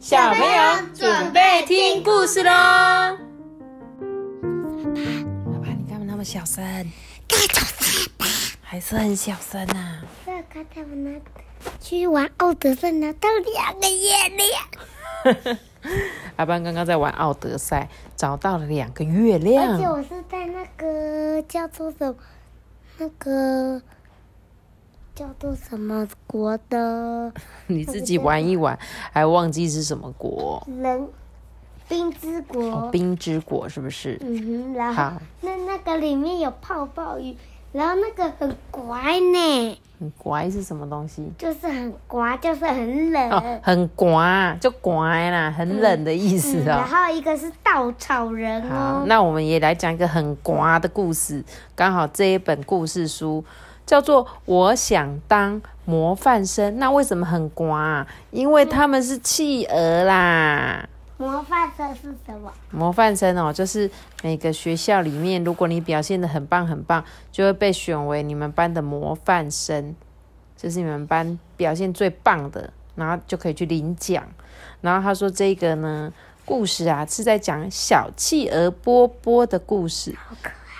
小朋友准备听故事喽。爸爸，你干嘛那么小声？大早上吧，还是很小声啊。这刚才我拿去玩奥德赛拿到两个月亮，阿班刚刚在玩奥德赛，找到了两个月亮而且。我是在那个叫做什么那个叫做什么国的 你自己玩一玩，还忘记是什么国？人冰之国。哦，冰之国是不是？嗯哼，然后好，那那个里面有泡泡雨，然后那个很乖呢，很乖是什么东西？就是很乖，就是很冷。哦，很乖，就乖啦，很冷的意思嗯然哦。后一个是稻草人好哦，，那我们也来讲一个很乖的故事。刚好这一本故事书叫做《我想当模范生》。那为什么很呱啊？因为他们是企鹅啦。模范生是什么？模范生哦，就是每个学校里面，如果你表现的很棒很棒，就会被选为你们班的模范生，就是你们班表现最棒的，然后就可以去领奖。然后他说这个呢，故事啊是在讲小企鹅波波的故事。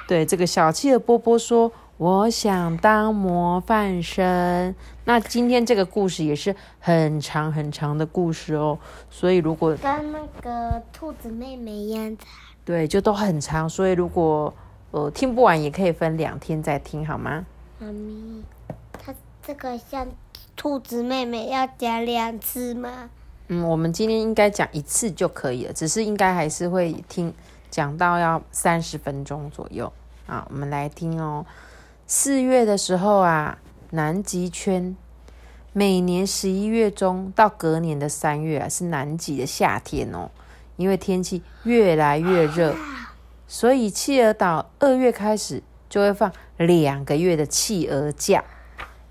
对，这个小企鹅波波说：“我想当模范生。”那今天这个故事也是很长很长的故事哦，所以如果跟那个兔子妹妹一样长。对，就都很长，所以如果呃听不完，也可以分两天再听，好吗？妈咪，它这个像兔子妹妹要讲两次吗？嗯，我们今天应该讲一次就可以了，只是应该还是会听讲到要三十分钟左右啊。我们来听哦。四月的时候啊，南极圈每年十一月中到隔年的三月啊，是南极的夏天哦，因为天气越来越热，所以企鹅岛二月开始就会放两个月的企鹅假，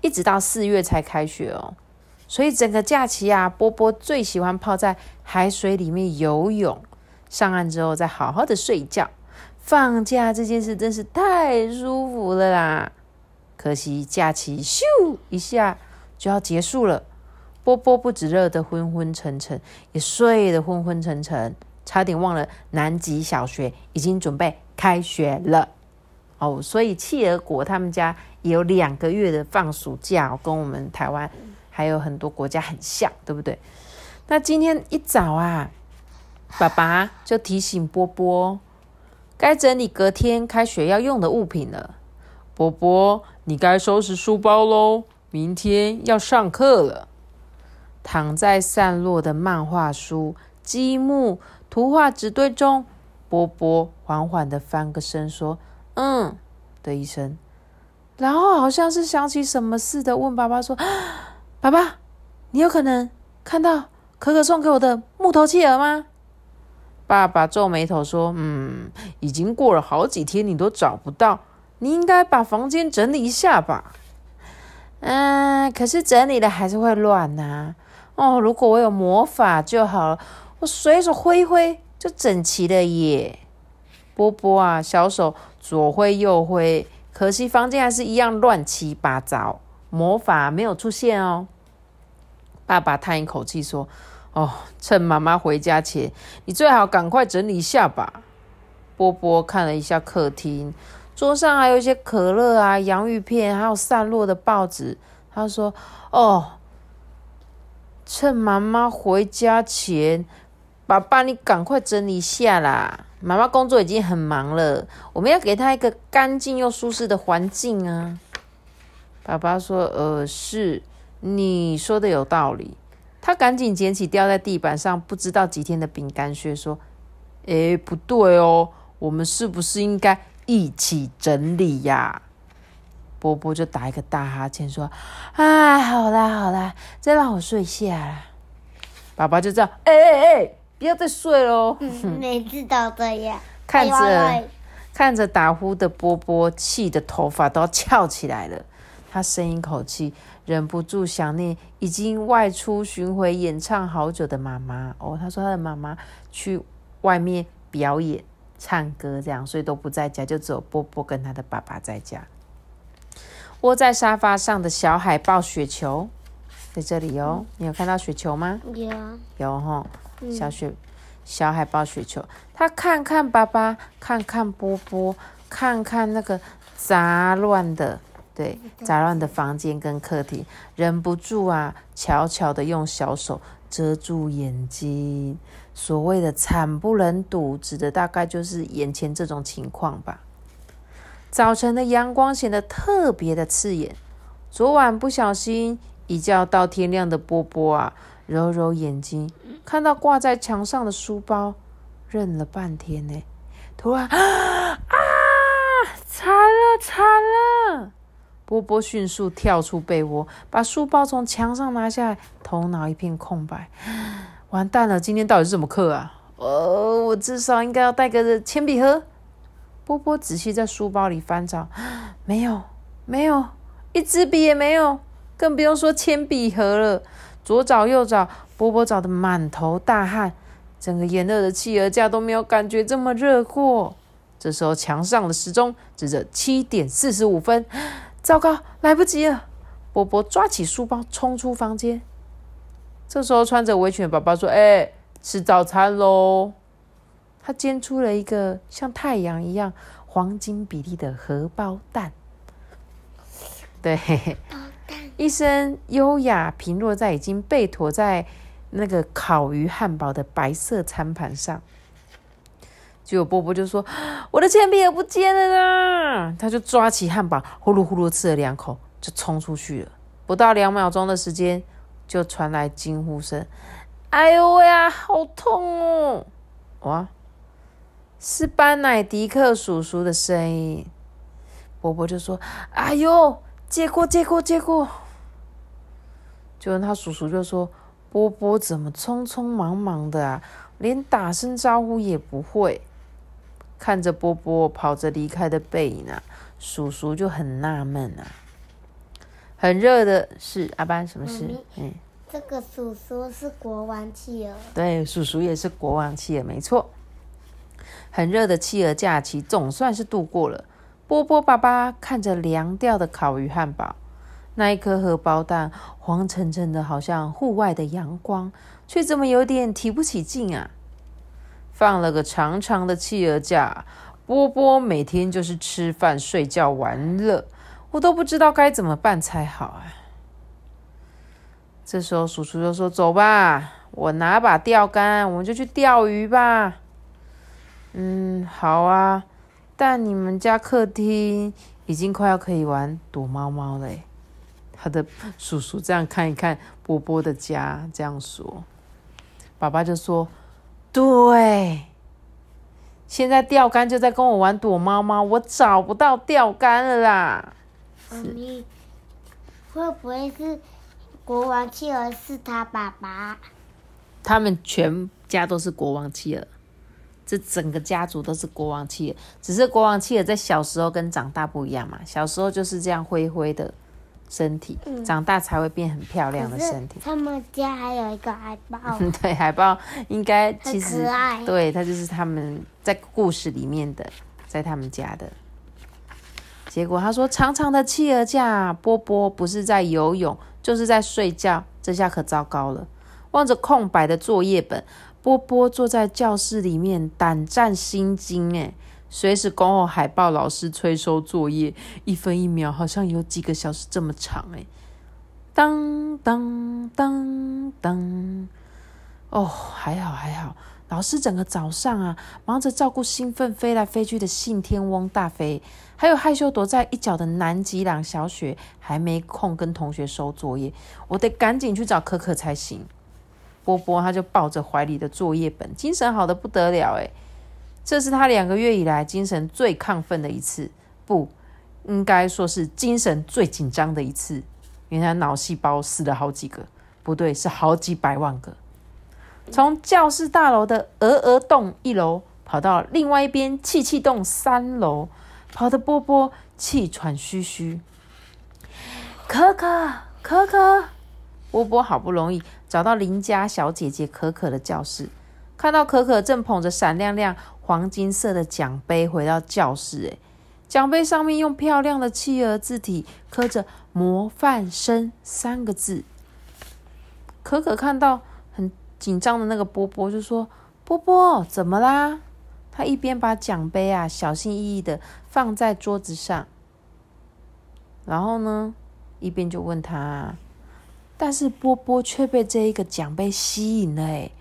一直到四月才开学哦。所以整个假期啊，波波最喜欢泡在海水里面游泳，上岸之后再好好的睡觉。放假这件事真是太舒服了啦！可惜假期咻一下就要结束了，波波不止热得昏昏沉沉，也睡得昏昏沉沉，差点忘了南极小学已经准备开学了。哦，所以企鹅国他们家也有两个月的放暑假、跟我们台湾还有很多国家很像，对不对？那今天一早啊，爸爸就提醒波波，该整理隔天开学要用的物品了。波波，你该收拾书包喽，明天要上课了。躺在散落的漫画书、积木、图画纸堆中，波波缓缓的翻个身，说：“嗯。”的一声，然后好像是想起什么似的，问爸爸说：“爸爸，你有可能看到可可送给我的木头企鹅吗？”爸爸皱眉头说：“嗯，已经过了好几天，你都找不到，你应该把房间整理一下吧。”嗯，可是整理了还是会乱呐、哦，如果我有魔法就好了，我随手挥一挥就整齐了耶。波波啊，小手左挥右挥，可惜房间还是一样乱七八糟，魔法没有出现哦。爸爸叹一口气说：“哦，趁妈妈回家前，你最好赶快整理一下吧。”波波看了一下客厅，桌上还有一些可乐啊、洋芋片，还有散落的报纸。他说：“哦，趁妈妈回家前，爸爸你赶快整理一下啦。妈妈工作已经很忙了，我们要给她一个干净又舒适的环境啊。”爸爸说：“呃，是，你说的有道理。”他赶紧捡起掉在地板上不知道几天的饼干屑，说：“诶，不对哦，我们是不是应该一起整理呀？”波波就打一个大哈欠，说：“啊，好啦好啦，再让我睡下啦。”爸爸就这样：“哎哎哎，不要再睡喽！”嗯，每次都这样。看着看着打呼的波波，气的头发都要翘起来了。他深一口气，忍不住想念已经外出巡回演唱好久的妈妈。哦，他说他的妈妈去外面表演唱歌，这样，所以都不在家，就只有波波跟他的爸爸在家。窝在沙发上的小海豹雪球，在这里哦。你有看到雪球吗？有，有哈，嗯小雪小海豹雪球，他看看爸爸，看看波波，看看那个杂乱的，对，杂乱的房间跟客厅，忍不住啊，悄悄的用小手遮住眼睛。所谓的惨不忍睹，指的大概就是眼前这种情况吧。早晨的阳光显得特别的刺眼。昨晚不小心一觉到天亮的波波啊，揉揉眼睛，看到挂在墙上的书包，愣了半天呢。突然啊 啊！惨了惨了！波波迅速跳出被窝，把书包从墙上拿下来，头脑一片空白。完蛋了，今天到底是什么课啊？呃，我至少应该要带个铅笔盒。波波仔细在书包里翻找，没有，没有，一支笔也没有，更不用说铅笔盒了。左找右找，波波找得满头大汗，整个炎热的企鹅架都没有感觉这么热过。这时候，墙上的时钟指着七点四十五分，糟糕，来不及了！波波抓起书包冲出房间。这时候，穿着围裙的爸爸说：“哎、吃早餐喽！”他煎出了一个像太阳一样黄金比例的荷包蛋。对，一身优雅平落在已经被驮在那个烤鱼汉堡的白色餐盘上。结果波波就说：“我的铅笔也不见了啦！”他就抓起汉堡，呼噜呼噜吃了两口，就冲出去了。不到两秒钟的时间，就传来惊呼声：“哎呦喂呀，好痛哦！”哇，是班乃迪克叔叔的声音。波波就说：“哎呦，借过，借过，借过。”就他叔叔就说：“波波怎么匆匆忙忙的啊，连打声招呼也不会。”看着波波跑着离开的背影啊，叔叔就很纳闷啊。很热的是阿班，什么事？嗯，这个叔叔是国王企鹅，对，叔叔也是国王企鹅，没错。很热的企鹅假期总算是度过了。波波爸爸看着凉掉的烤鱼汉堡，那一颗荷包蛋黄澄澄的，好像户外的阳光，却怎么有点提不起劲啊！放了个长长的企鹅假，波波每天就是吃饭、睡觉、玩乐，我都不知道该怎么办才好啊！这时候叔叔就说：“走吧，我拿把钓竿，我们就去钓鱼吧。”嗯，好啊。但你们家客厅已经快要可以玩躲猫猫了。他的叔叔这样看一看波波的家，这样说。爸爸就说：“对，现在钓竿就在跟我玩躲猫猫，我找不到钓竿了啦。”妈咪会不会是国王企鹅是他爸爸？他们全家都是国王企鹅，这整个家族都是国王企鹅，只是国王企鹅在小时候跟长大不一样嘛。小时候就是这样灰灰的身体，嗯长大才会变很漂亮的身体。他们家还有一个海豹，对，海豹应该其实。对，它就是他们在故事里面的，在他们家的。结果他说，长长的企鹅架，波波不是在游泳，就是在睡觉，这下可糟糕了。望着空白的作业本，波波坐在教室里面，胆战心惊，哎，随时恭候海豹老师催收作业，一分一秒好像有几个小时这么长，哎，当当当当。哦，还好还好，老师整个早上啊，忙着照顾兴奋飞来飞去的信天翁大飞，还有害羞躲在一角的南极朗小雪，还没空跟同学收作业，我得赶紧去找可可才行。波波他就抱着怀里的作业本，精神好的不得了诶，这是他两个月以来精神最亢奋的一次，不应该说是精神最紧张的一次，因为他脑细胞死了好几个，不对，是好几百万个。从教室大楼的鹅鹅洞一楼跑到另外一边气气洞三楼，跑得波波气喘吁吁。可可，可可，波波好不容易找到邻家小姐姐可可的教室，看到可可正捧着闪亮亮黄金色的奖杯回到教室，哎，奖杯上面用漂亮的企鹅字体刻着“模范生”三个字。可可看到很紧张的那个波波，就说：“波波，怎么啦？”他一边把奖杯啊小心翼翼的放在桌子上，然后呢，一边就问他。但是波波却被这一个奖杯吸引了，诶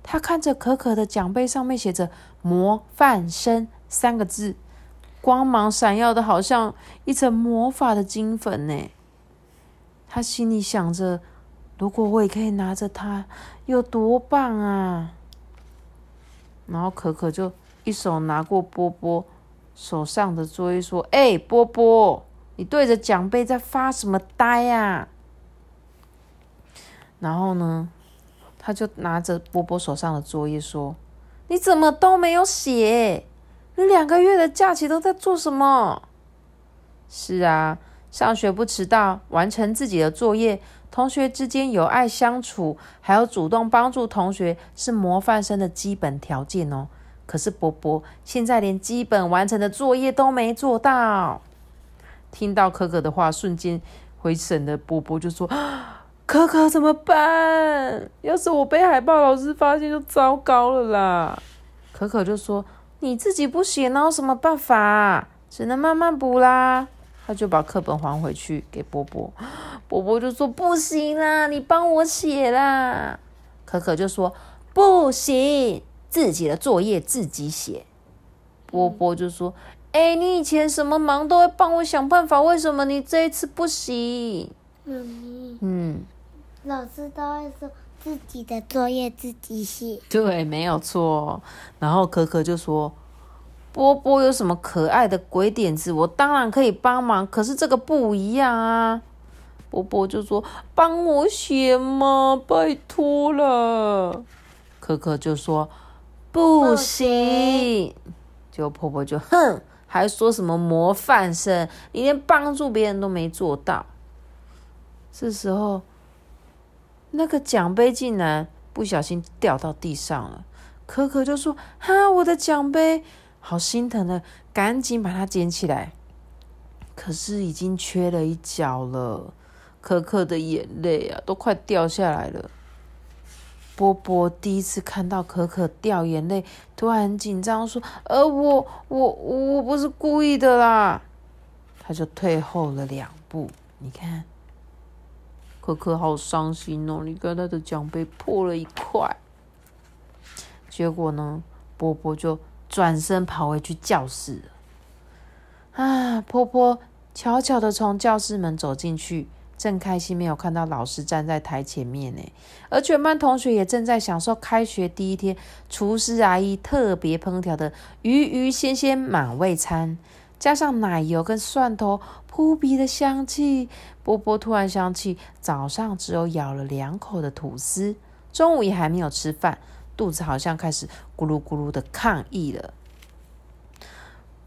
他看着可可的奖杯上面写着“模范生”三个字，光芒闪耀的，好像一层魔法的金粉呢。他心里想着：如果我也可以拿着它，有多棒啊！然后可可就一手拿过波波手上的作业，说：“哎，波波，你对着奖杯在发什么呆呀？”然后呢，他就拿着波波手上的作业说：“你怎么都没有写？你两个月的假期都在做什么？”是啊，上学不迟到，完成自己的作业，同学之间有爱相处，还有主动帮助同学，是模范生的基本条件哦。可是波波现在连基本完成的作业都没做到。听到可可的话，瞬间回神的波波就说。可可怎么办？要是我被海豹老师发现，就糟糕了啦！可可就说：“你自己不写，哪有什么办法？只能慢慢补啦。”他就把课本还回去给波波。波波就说：“不行啦，你帮我写啦。”可可就说：“不行，自己的作业自己写。”波波就说：“哎，你以前什么忙都会帮我想办法，为什么你这一次不行？”嗯。老师都会说自己的作业自己写，对，没有错。然后可可就说：“波波有什么可爱的鬼点子，我当然可以帮忙。可是这个不一样啊。”波波就说：“帮我写嘛，拜托了。”可可就说：“不行。”就婆婆就哼，还说什么模范生，你连帮助别人都没做到。这时候。那个奖杯竟然不小心掉到地上了，可可就说：“哈，我的奖杯，好心疼的，赶紧把它捡起来。”可是已经缺了一角了，可可的眼泪啊，都快掉下来了。波波第一次看到可可掉眼泪，突然很紧张，说：“呃，我我我不是故意的啦。”他就退后了两步，你看。可可好伤心哦！你看他的奖杯破了一块。结果呢，波波就转身跑回去教室。啊，波波悄悄的从教室门走进去，正开心没有看到老师站在台前面呢。而全班同学也正在享受开学第一天厨师阿姨特别烹调的鱼鱼鲜鲜满味餐。加上奶油跟蒜头扑鼻的香气，波波突然想起早上只有咬了两口的吐司，中午也还没有吃饭，肚子好像开始咕噜咕噜的抗议了。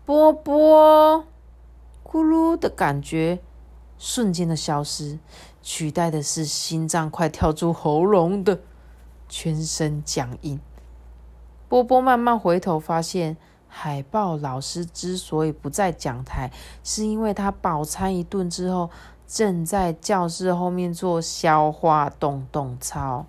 波波，咕噜的感觉瞬间的消失，取代的是心脏快跳出喉咙的全身僵硬。波波慢慢回头，发现。海豹老师之所以不在讲台，是因为他饱餐一顿之后，正在教室后面做消化动动操。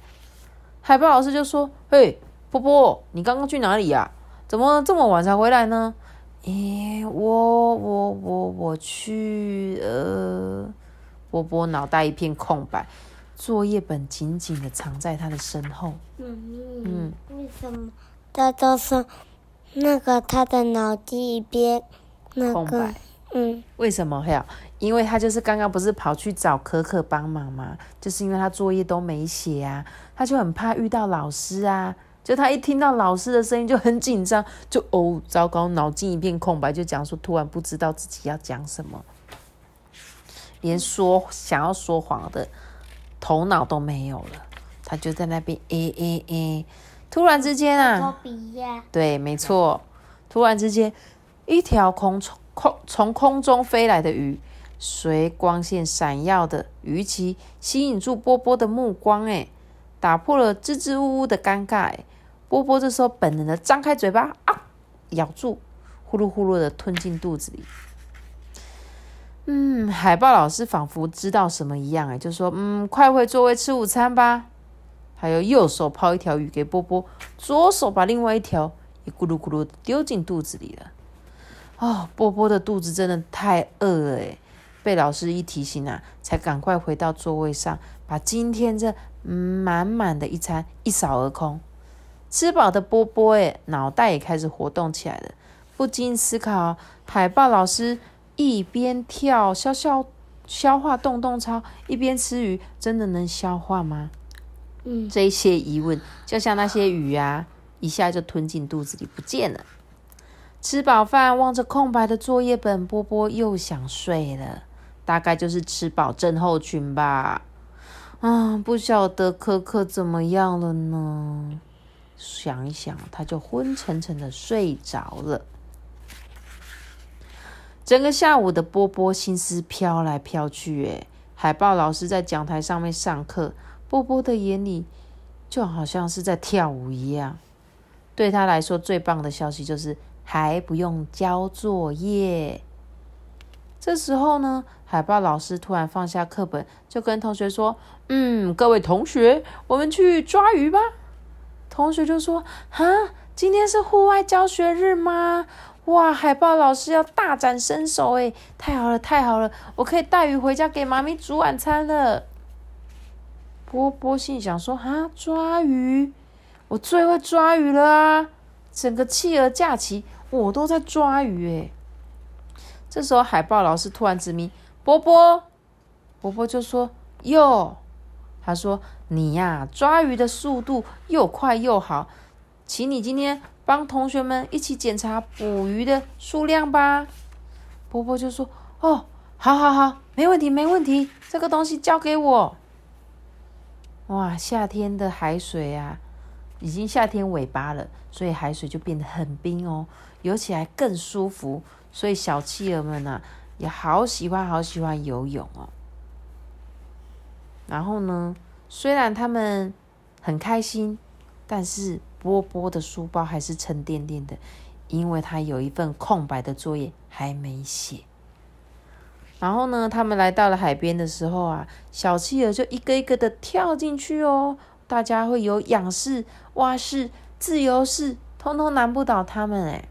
海豹老师就说：“嘿，波波，你刚刚去哪里呀？怎么这么晚才回来呢？”“咦，我我我我去……呃……”波波脑袋一片空白，作业本紧紧的藏在他的身后。嗯，为什么大家说？那个他的脑筋一边空白，嗯，为什么？会有，因为他就是刚刚不是跑去找可可帮忙吗？就是因为他作业都没写啊，他就很怕遇到老师啊，就他一听到老师的声音就很紧张，就哦，糟糕，脑筋一片空白，就讲说突然不知道自己要讲什么，连说想要说谎的头脑都没有了，他就在那边诶诶诶。突然之间啊，对，没错。突然之间，一条空从空从空中飞来的鱼，随光线闪耀的鱼鳍吸引住波波的目光，哎，打破了支支吾吾的尴尬。哎，波波这时候本能的张开嘴巴啊，咬住，呼噜呼噜的吞进肚子里。嗯，海豹老师仿佛知道什么一样，哎，就说：“嗯，快回座位吃午餐吧。”还有右手抛一条鱼给波波，左手把另外一条也咕噜咕噜丢进肚子里了。哦，波波的肚子真的太饿了诶被老师一提醒啊，才赶快回到座位上，把今天这满满的一餐一扫而空。吃饱的波波诶脑袋也开始活动起来了，不禁思考：海豹老师一边跳消消消化动动操，一边吃鱼，真的能消化吗？嗯，这些疑问，就像那些鱼啊，一下就吞进肚子里不见了。吃饱饭，望着空白的作业本，波波又想睡了。大概就是吃饱症候群吧。啊，不晓得可可怎么样了呢？想一想，他就昏沉沉的睡着了。整个下午的波波心思飘来飘去，诶，海豹老师在讲台上面上课。波波的眼里就好像是在跳舞一样。对他来说，最棒的消息就是还不用交作业。这时候呢，海豹老师突然放下课本，就跟同学说：“嗯，各位同学，我们去抓鱼吧。”同学就说：“哈，今天是户外教学日吗？哇，海豹老师要大展身手诶，太好了，太好了，我可以带鱼回家给妈咪煮晚餐了。”波波心想说：“哈，抓鱼，我最会抓鱼了啊！整个企鹅假期，我都在抓鱼诶。这时候，海豹老师突然指明波波，波波就说：“哟，他说你呀，抓鱼的速度又快又好，请你今天帮同学们一起检查捕鱼的数量吧。”波波就说：“哦，好好好，没问题，没问题，这个东西交给我。”哇，夏天的海水啊，已经夏天尾巴了，所以海水就变得很冰哦，游起来更舒服。所以小企鹅们呢，也好喜欢好喜欢游泳哦。然后呢，虽然他们很开心，但是波波的书包还是沉甸甸的，因为他有一份空白的作业还没写。然后呢，他们来到了海边的时候啊，小企鹅就一个一个的跳进去哦。大家会有仰视、蛙式、自由式，通通难不倒他们哎。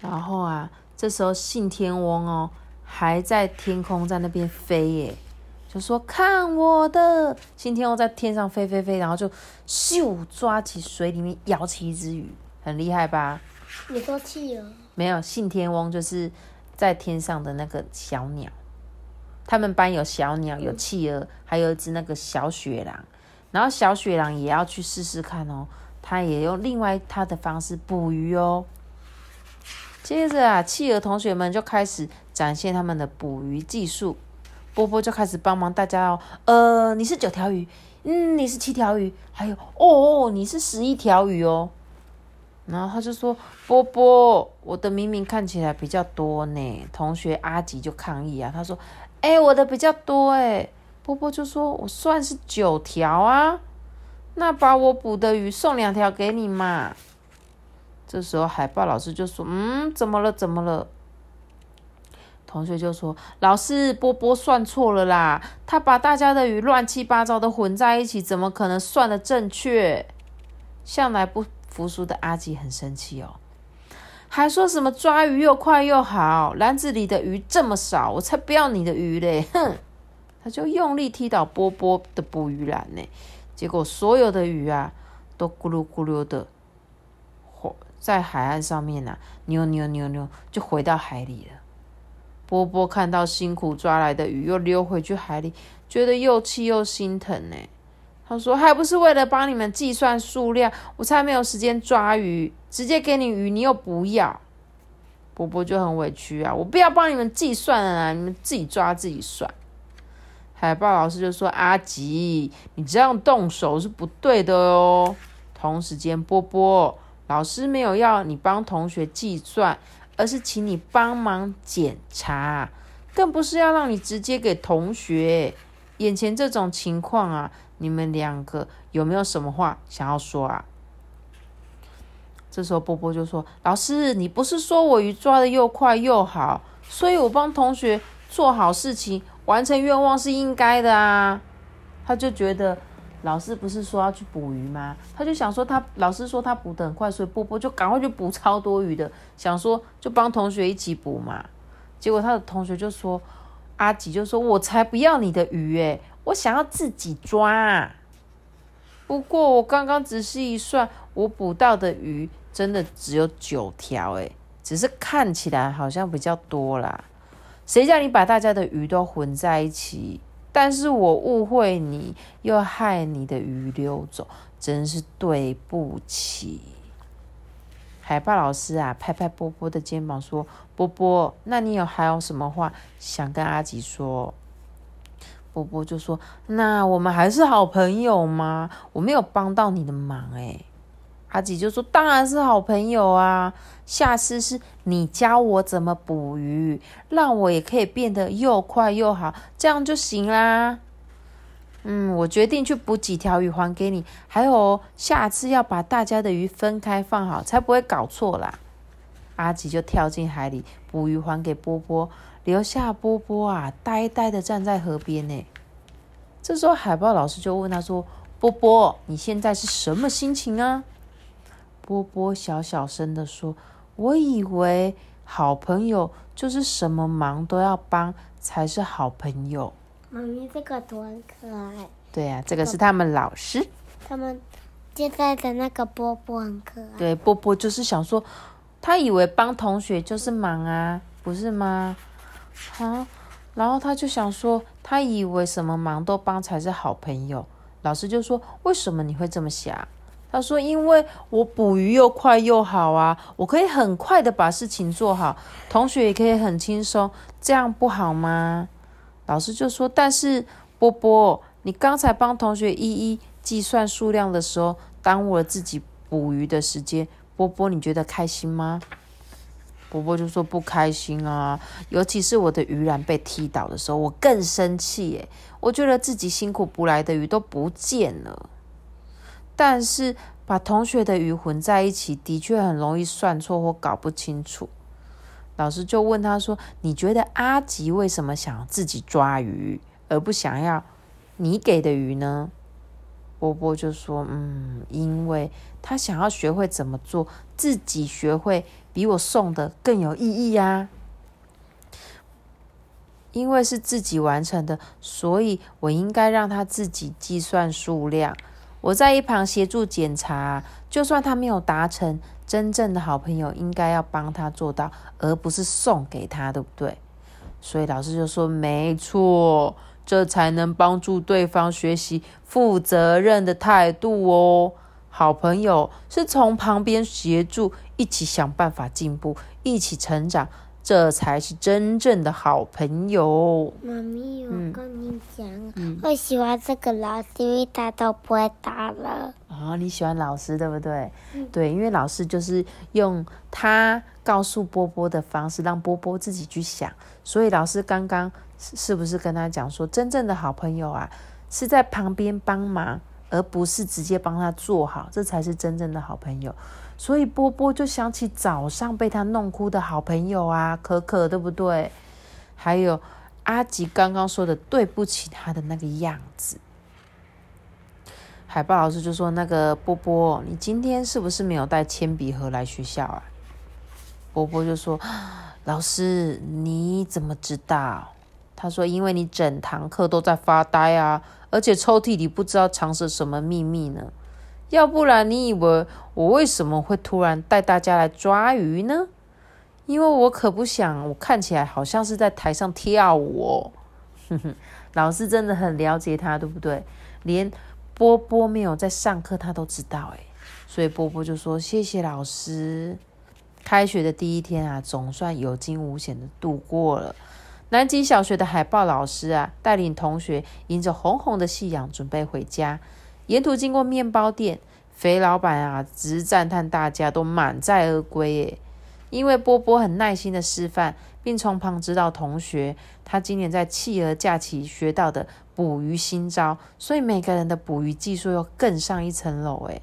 然后啊，这时候信天翁哦，还在天空在那边飞耶，就说看我的！信天翁在天上飞飞飞，然后就咻抓起水里面舀起一只鱼，很厉害吧？你说企鹅？没有，信天翁就是在天上的那个小鸟。他们班有小鸟，有企鹅，还有一只那个小雪狼。然后小雪狼也要去试试看哦，它也用另外它的方式捕鱼哦。接着啊，企鹅同学们就开始展现他们的捕鱼技术。波波就开始帮忙大家哦，呃，你是九条鱼，嗯，你是七条鱼，还有哦，你是十一条鱼哦。然后他就说：“波波，我的明明看起来比较多呢。”同学阿吉就抗议啊，他说：“哎，我的比较多哎。”波波就说：“我算是九条啊，那把我捕的鱼送两条给你嘛。”这时候海豹老师就说：“嗯，怎么了？怎么了？”同学就说：“老师，波波算错了啦，他把大家的鱼乱七八糟的混在一起，怎么可能算的正确？向来不。”服输的阿吉很生气哦，还说什么抓鱼又快又好，篮子里的鱼这么少，我才不要你的鱼嘞！哼，他就用力踢倒波波的捕鱼篮呢，结果所有的鱼啊都咕噜咕噜的，在海岸上面呐，扭扭扭扭就回到海里了。波波看到辛苦抓来的鱼又溜回去海里，觉得又气又心疼呢。他说：“还不是为了帮你们计算数量，我才没有时间抓鱼，直接给你鱼，你又不要。”波波就很委屈啊，我不要帮你们计算啊，你们自己抓自己算。海豹老师就说：“阿吉，你这样动手是不对的哦。”同时间，波波老师没有要你帮同学计算，而是请你帮忙检查，更不是要让你直接给同学。眼前这种情况啊。你们两个有没有什么话想要说啊？这时候波波就说：“老师，你不是说我鱼抓的又快又好，所以我帮同学做好事情、完成愿望是应该的啊。”他就觉得老师不是说要去捕鱼吗？他就想说他老师说他捕得很快，所以波波就赶快去捕超多鱼的，想说就帮同学一起捕嘛。结果他的同学就说阿吉就说：“我才不要你的鱼诶，我想要自己抓。不过我刚刚仔细一算，我捕到的鱼真的只有九条诶，只是看起来好像比较多啦。谁叫你把大家的鱼都混在一起？但是我误会你，又害你的鱼溜走，真是对不起。”海豹老师啊，拍拍波波的肩膀说：“波波，那你有还有什么话想跟阿吉说？”波波就说：“那我们还是好朋友吗？我没有帮到你的忙诶。阿吉就说：“当然是好朋友啊！下次是你教我怎么捕鱼，让我也可以变得又快又好，这样就行啦。”嗯，我决定去捕几条鱼还给你。还有，下次要把大家的鱼分开放好，才不会搞错啦。阿吉就跳进海里捕鱼还给波波，留下波波啊呆呆的站在河边呢。这时候海豹老师就问他说：“波波，你现在是什么心情啊？”波波小小声的说：“我以为好朋友就是什么忙都要帮才是好朋友。”妈咪，这个图很可爱。对呀，这个是他们老师。他们现在的那个波波很可爱。对，波波就是想说，他以为帮同学就是忙啊，不是吗？好，然后他就想说，他以为什么忙都帮才是好朋友。老师就说：“为什么你会这么想？”他说：“因为我捕鱼又快又好啊，我可以很快的把事情做好，同学也可以很轻松，这样不好吗？”老师就说：“但是波波，你刚才帮同学一一计算数量的时候，耽误了自己捕鱼的时间。波波，你觉得开心吗？”波波就说：“不开心啊，尤其是我的鱼篮被踢倒的时候，我更生气耶。我觉得自己辛苦捕来的鱼都不见了。但是把同学的鱼混在一起，的确很容易算错或搞不清楚。”老师就问他说：“你觉得阿吉为什么想自己抓鱼，而不想要你给的鱼呢？”波波就说：“嗯，因为他想要学会怎么做，自己学会比我送的更有意义呀。因为是自己完成的，所以我应该让他自己计算数量，我在一旁协助检查。就算他没有达成。”真正的好朋友应该要帮他做到，而不是送给他，对不对？所以老师就说：“没错，这才能帮助对方学习负责任的态度哦。好朋友是从旁边协助，一起想办法进步，一起成长。”这才是真正的好朋友。妈咪，我跟你讲，我喜欢这个老师，因为他都不会打了。哦，你喜欢老师对不对？对，因为老师就是用他告诉波波的方式，让波波自己去想。所以老师刚刚是不是跟他讲说，真正的好朋友啊，是在旁边帮忙，而不是直接帮他做好，这才是真正的好朋友。所以波波就想起早上被他弄哭的好朋友啊，可可，对不对？还有阿吉刚刚说的对不起他的那个样子。海豹老师就说：“那个波波，你今天是不是没有带铅笔盒来学校啊？”波波就说：“老师，你怎么知道？”他说：“因为你整堂课都在发呆啊，而且抽屉里不知道藏着什么秘密呢。”要不然你以为我为什么会突然带大家来抓鱼呢？因为我可不想我看起来好像是在台上跳舞哦。哼哼，老师真的很了解他，对不对？连波波没有在上课，他都知道诶所以波波就说：“谢谢老师。”开学的第一天啊，总算有惊无险的度过了。南极小学的海豹老师啊，带领同学迎着红红的夕阳，准备回家。沿途经过面包店，肥老板啊直赞叹大家都满载而归耶。因为波波很耐心的示范，并从旁指导同学，他今年在企鹅假期学到的捕鱼新招，所以每个人的捕鱼技术又更上一层楼诶。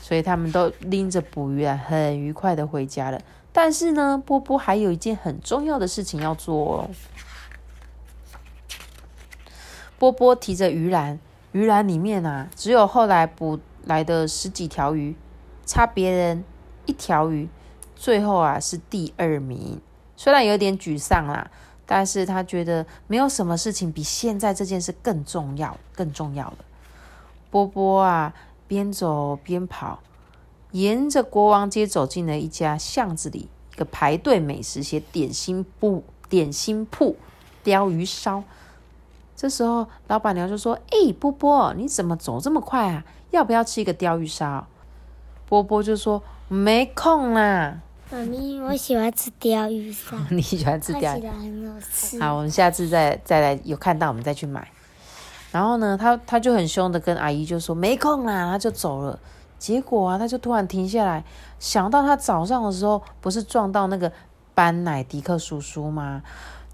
所以他们都拎着捕鱼啊，很愉快的回家了。但是呢，波波还有一件很重要的事情要做哦。波波提着鱼篮，鱼篮里面啊，只有后来捕来的十几条鱼，差别人一条鱼，最后啊是第二名。虽然有点沮丧啦，但是他觉得没有什么事情比现在这件事更重要、更重要的。波波啊，边走边跑，沿着国王街走进了一家巷子里，一个排队美食写点心铺，点心铺鲷鱼烧。这时候，老板娘就说：“哎，波波，你怎么走这么快啊？要不要吃一个鲷鱼烧？”波波就说：“没空啦。”妈咪，我喜欢吃鲷鱼烧。你喜欢吃鲷？鱼？很好吃。好，我们下次再再来有看到我们再去买。然后呢，他他就很凶的跟阿姨就说：“没空啦。”他就走了。结果啊，他就突然停下来，想到他早上的时候不是撞到那个班乃迪克叔叔吗？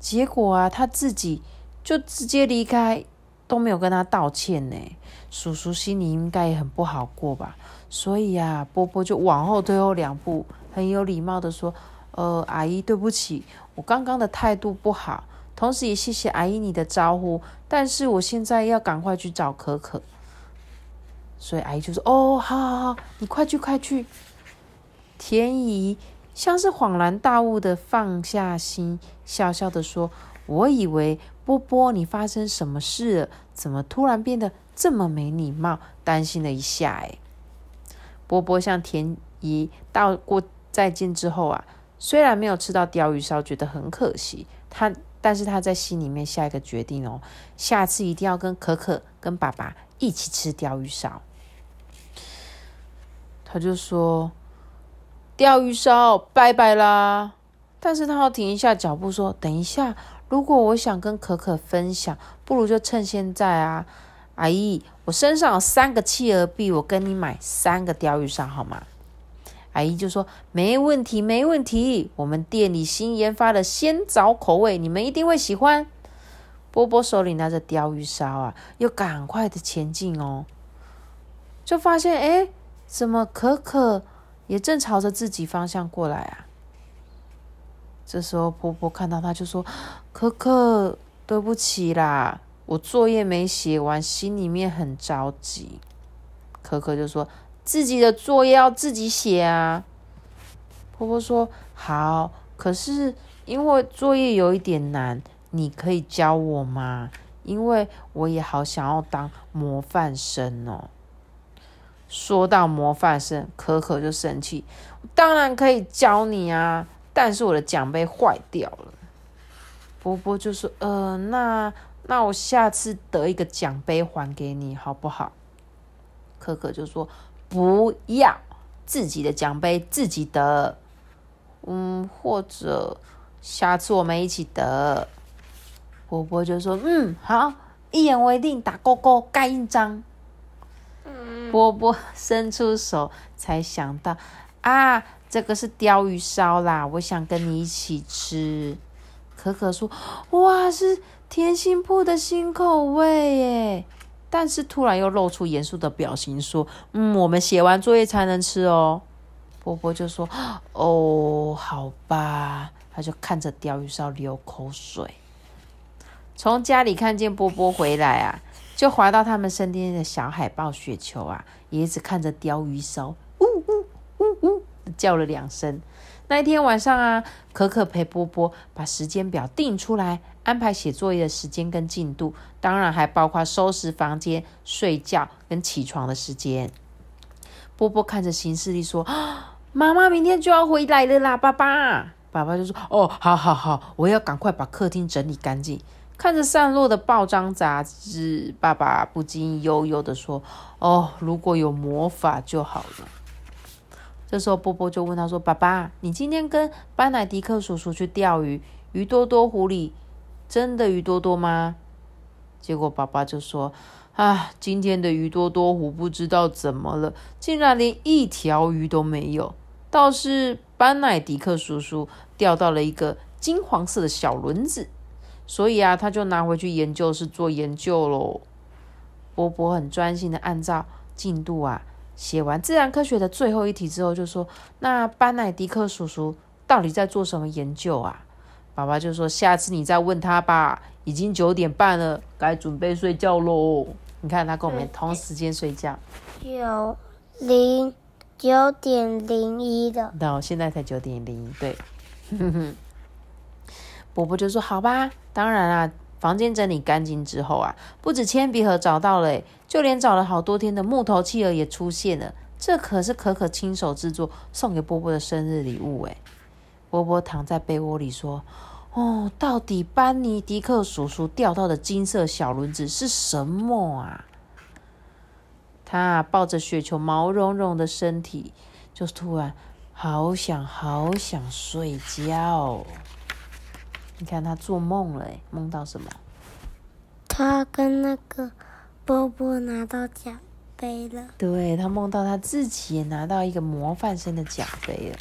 结果啊，他自己。就直接离开，都没有跟他道歉呢。叔叔心里应该也很不好过吧。所以呀，波波就往后退后两步，很有礼貌的说：“呃，阿姨，对不起，我刚刚的态度不好，同时也谢谢阿姨你的招呼。但是我现在要赶快去找可可。”所以阿姨就说：“哦，好好好，你快去快去。”田姨像是恍然大悟的放下心，笑笑的说：“我以为。”波波，你发生什么事了？怎么突然变得这么没礼貌？担心了一下，哎，波波向田姨道过再见之后啊，虽然没有吃到鲷鱼烧，觉得很可惜。他，但是他在心里面下一个决定哦，下次一定要跟可可、跟爸爸一起吃鲷鱼烧。他就说：“鲷鱼烧，拜拜啦！”但是他要停一下脚步，说：“等一下。”如果我想跟可可分享，不如就趁现在啊！阿姨，我身上有三个企鹅币，我跟你买三个鲷鱼烧好吗？阿姨就说没问题，没问题。我们店里新研发的鲜枣口味，你们一定会喜欢。波波手里拿着鲷鱼烧啊，又赶快的前进哦，就发现哎，怎么可可也正朝着自己方向过来啊？这时候，婆婆看到他，就说：“可可，对不起啦，我作业没写完，心里面很着急。”可可就说：“自己的作业要自己写啊。”婆婆说：“好，可是因为作业有一点难，你可以教我吗？因为我也好想要当模范生哦。”说到模范生，可可就生气：“当然可以教你啊！”但是我的奖杯坏掉了，波波就说：“呃，那那我下次得一个奖杯还给你好不好？”可可就说：“不要，自己的奖杯自己得。嗯，或者下次我们一起得。”波波就说：“嗯，好，一言为定，打勾勾，盖印章。”波波伸出手，才想到啊。这个是鲷鱼烧啦，我想跟你一起吃。可可说：“哇，是甜心铺的新口味耶！”但是突然又露出严肃的表情，说：“嗯，我们写完作业才能吃哦。”波波就说：“哦，好吧。”他就看着鲷鱼烧流口水。从家里看见波波回来啊，就滑到他们身边的小海豹雪球啊，也一直看着鲷鱼烧，呜呜呜呜。叫了两声。那一天晚上啊，可可陪波波把时间表定出来，安排写作业的时间跟进度，当然还包括收拾房间、睡觉跟起床的时间。波波看着行事历说：“妈妈明天就要回来了啦，爸爸。”爸爸就说：“哦，好好好，我要赶快把客厅整理干净。”看着散落的报章杂志，爸爸不禁悠悠的说：“哦，如果有魔法就好了。”这时候，波波就问他说：“爸爸，你今天跟班乃迪克叔叔去钓鱼，鱼多多湖里真的鱼多多吗？”结果爸爸就说：“啊，今天的鱼多多湖不知道怎么了，竟然连一条鱼都没有。倒是班乃迪克叔叔钓到了一个金黄色的小轮子，所以啊，他就拿回去研究室做研究喽。”波波很专心的按照进度啊。写完自然科学的最后一题之后，就说：“那班乃迪克叔叔到底在做什么研究啊？”爸爸就说：“下次你再问他吧，已经九点半了，该准备睡觉喽。”你看他跟我们同时间睡觉，九零九点零一的，到现在才九点零一，对。波波就说：“好吧，当然啦。”房间整理干净之后啊，不止铅笔盒找到了，就连找了好多天的木头企鹅也出现了。这可是可可亲手制作送给波波的生日礼物哎波波躺在被窝里说：“哦，到底班尼迪克叔叔钓到的金色小轮子是什么啊？”他抱着雪球毛茸茸的身体，就突然好想好想睡觉。你看他做梦了，梦到什么？他跟那个波波拿到奖杯了。对他梦到他自己也拿到一个模范生的奖杯了。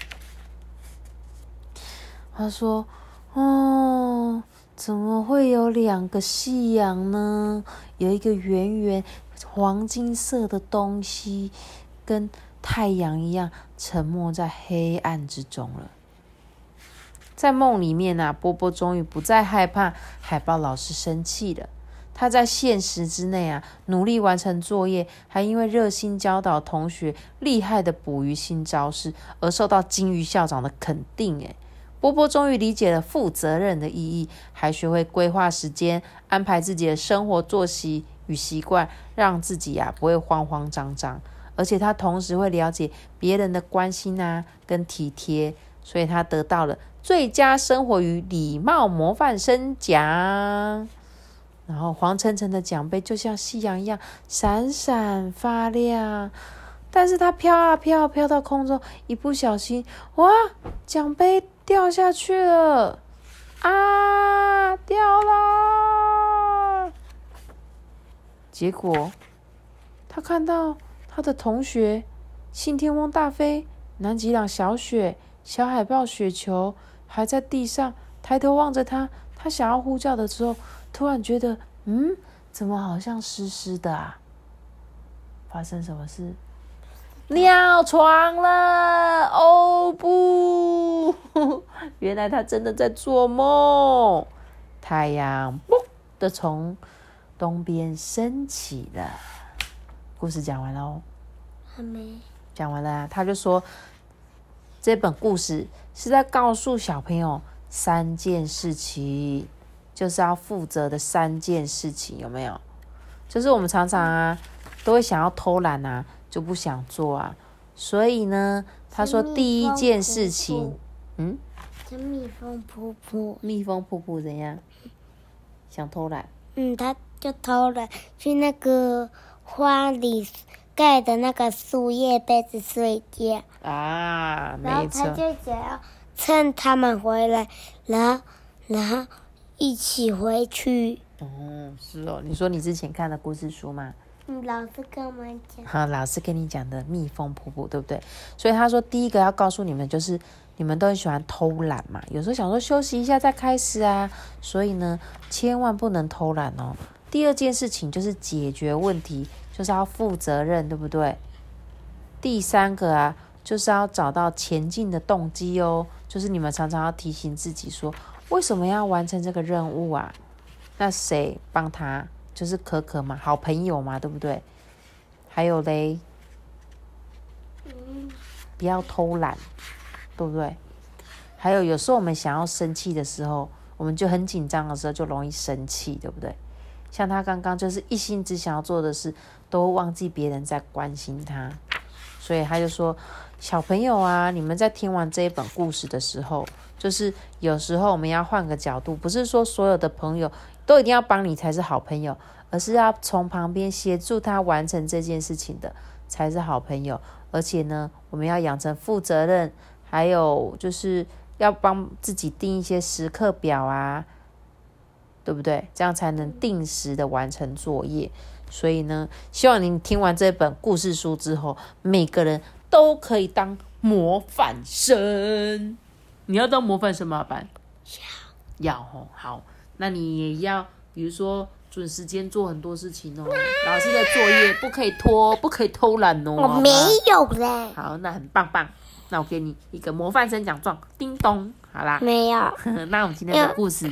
他说：“哦，怎么会有两个夕阳呢？有一个圆圆黄金色的东西，跟太阳一样，沉没在黑暗之中了。”在梦里面啊，波波终于不再害怕海豹老师生气了。他在现实之内啊，努力完成作业，还因为热心教导同学厉害的捕鱼新招式而受到金鱼校长的肯定。诶波波终于理解了负责任的意义，还学会规划时间，安排自己的生活作息与习惯，让自己呀不会慌慌张张。而且他同时会了解别人的关心啊跟体贴，所以他得到了。最佳生活与礼貌模范生奖，然后黄澄澄的奖杯就像夕阳一样闪闪发亮，但是它飘啊飘，飘到空中，一不小心，哇，奖杯掉下去了，啊，掉了！结果他看到他的同学信天翁大飞、南极朗小雪、小海豹雪球。还在地上，抬头望着他。他想要呼叫的时候，突然觉得，嗯，怎么好像湿湿的啊？发生什么事？尿床了！哦不，原来他真的在做梦。太阳嘣的从东边升起了。故事讲完了哦。还没。讲完了，他就说。这本故事是在告诉小朋友三件事情，就是要负责的三件事情，有没有？就是我们常常啊，都会想要偷懒啊，就不想做啊。所以呢，他说第一件事情，嗯，叫蜜蜂噗噗。蜜蜂噗噗怎样？想偷懒？嗯，他就偷懒去那个花里。盖的那个树叶被子睡觉啊，然后他就想要趁他们回来，然后然后一起回去。哦，是哦，你说你之前看的故事书吗？嗯，老师跟我们讲。好，老师跟你讲的蜜蜂瀑布，对不对？所以他说第一个要告诉你们，就是你们都很喜欢偷懒嘛，有时候想说休息一下再开始啊，所以呢，千万不能偷懒哦。第二件事情就是解决问题。就是要负责任，对不对？第三个啊，就是要找到前进的动机哦。就是你们常常要提醒自己说，为什么要完成这个任务啊？那谁帮他？就是可可嘛，好朋友嘛，对不对？还有嘞，不要偷懒，对不对？还有有时候我们想要生气的时候，我们就很紧张的时候就容易生气，对不对？像他刚刚就是一心只想要做的事。都忘记别人在关心他，所以他就说：“小朋友啊，你们在听完这一本故事的时候，就是有时候我们要换个角度，不是说所有的朋友都一定要帮你才是好朋友，而是要从旁边协助他完成这件事情的才是好朋友。而且呢，我们要养成负责任，还有就是要帮自己定一些时刻表啊，对不对？这样才能定时的完成作业。”所以呢，希望您听完这本故事书之后，每个人都可以当模范生。你要当模范生吗？班要要哦，好，那你也要，比如说准时间做很多事情哦。老师的作业不可以拖，不可以偷懒哦。我没有嘞。好，那很棒棒。那我给你一个模范生奖状，叮咚。好啦，没有，那我们今天的故事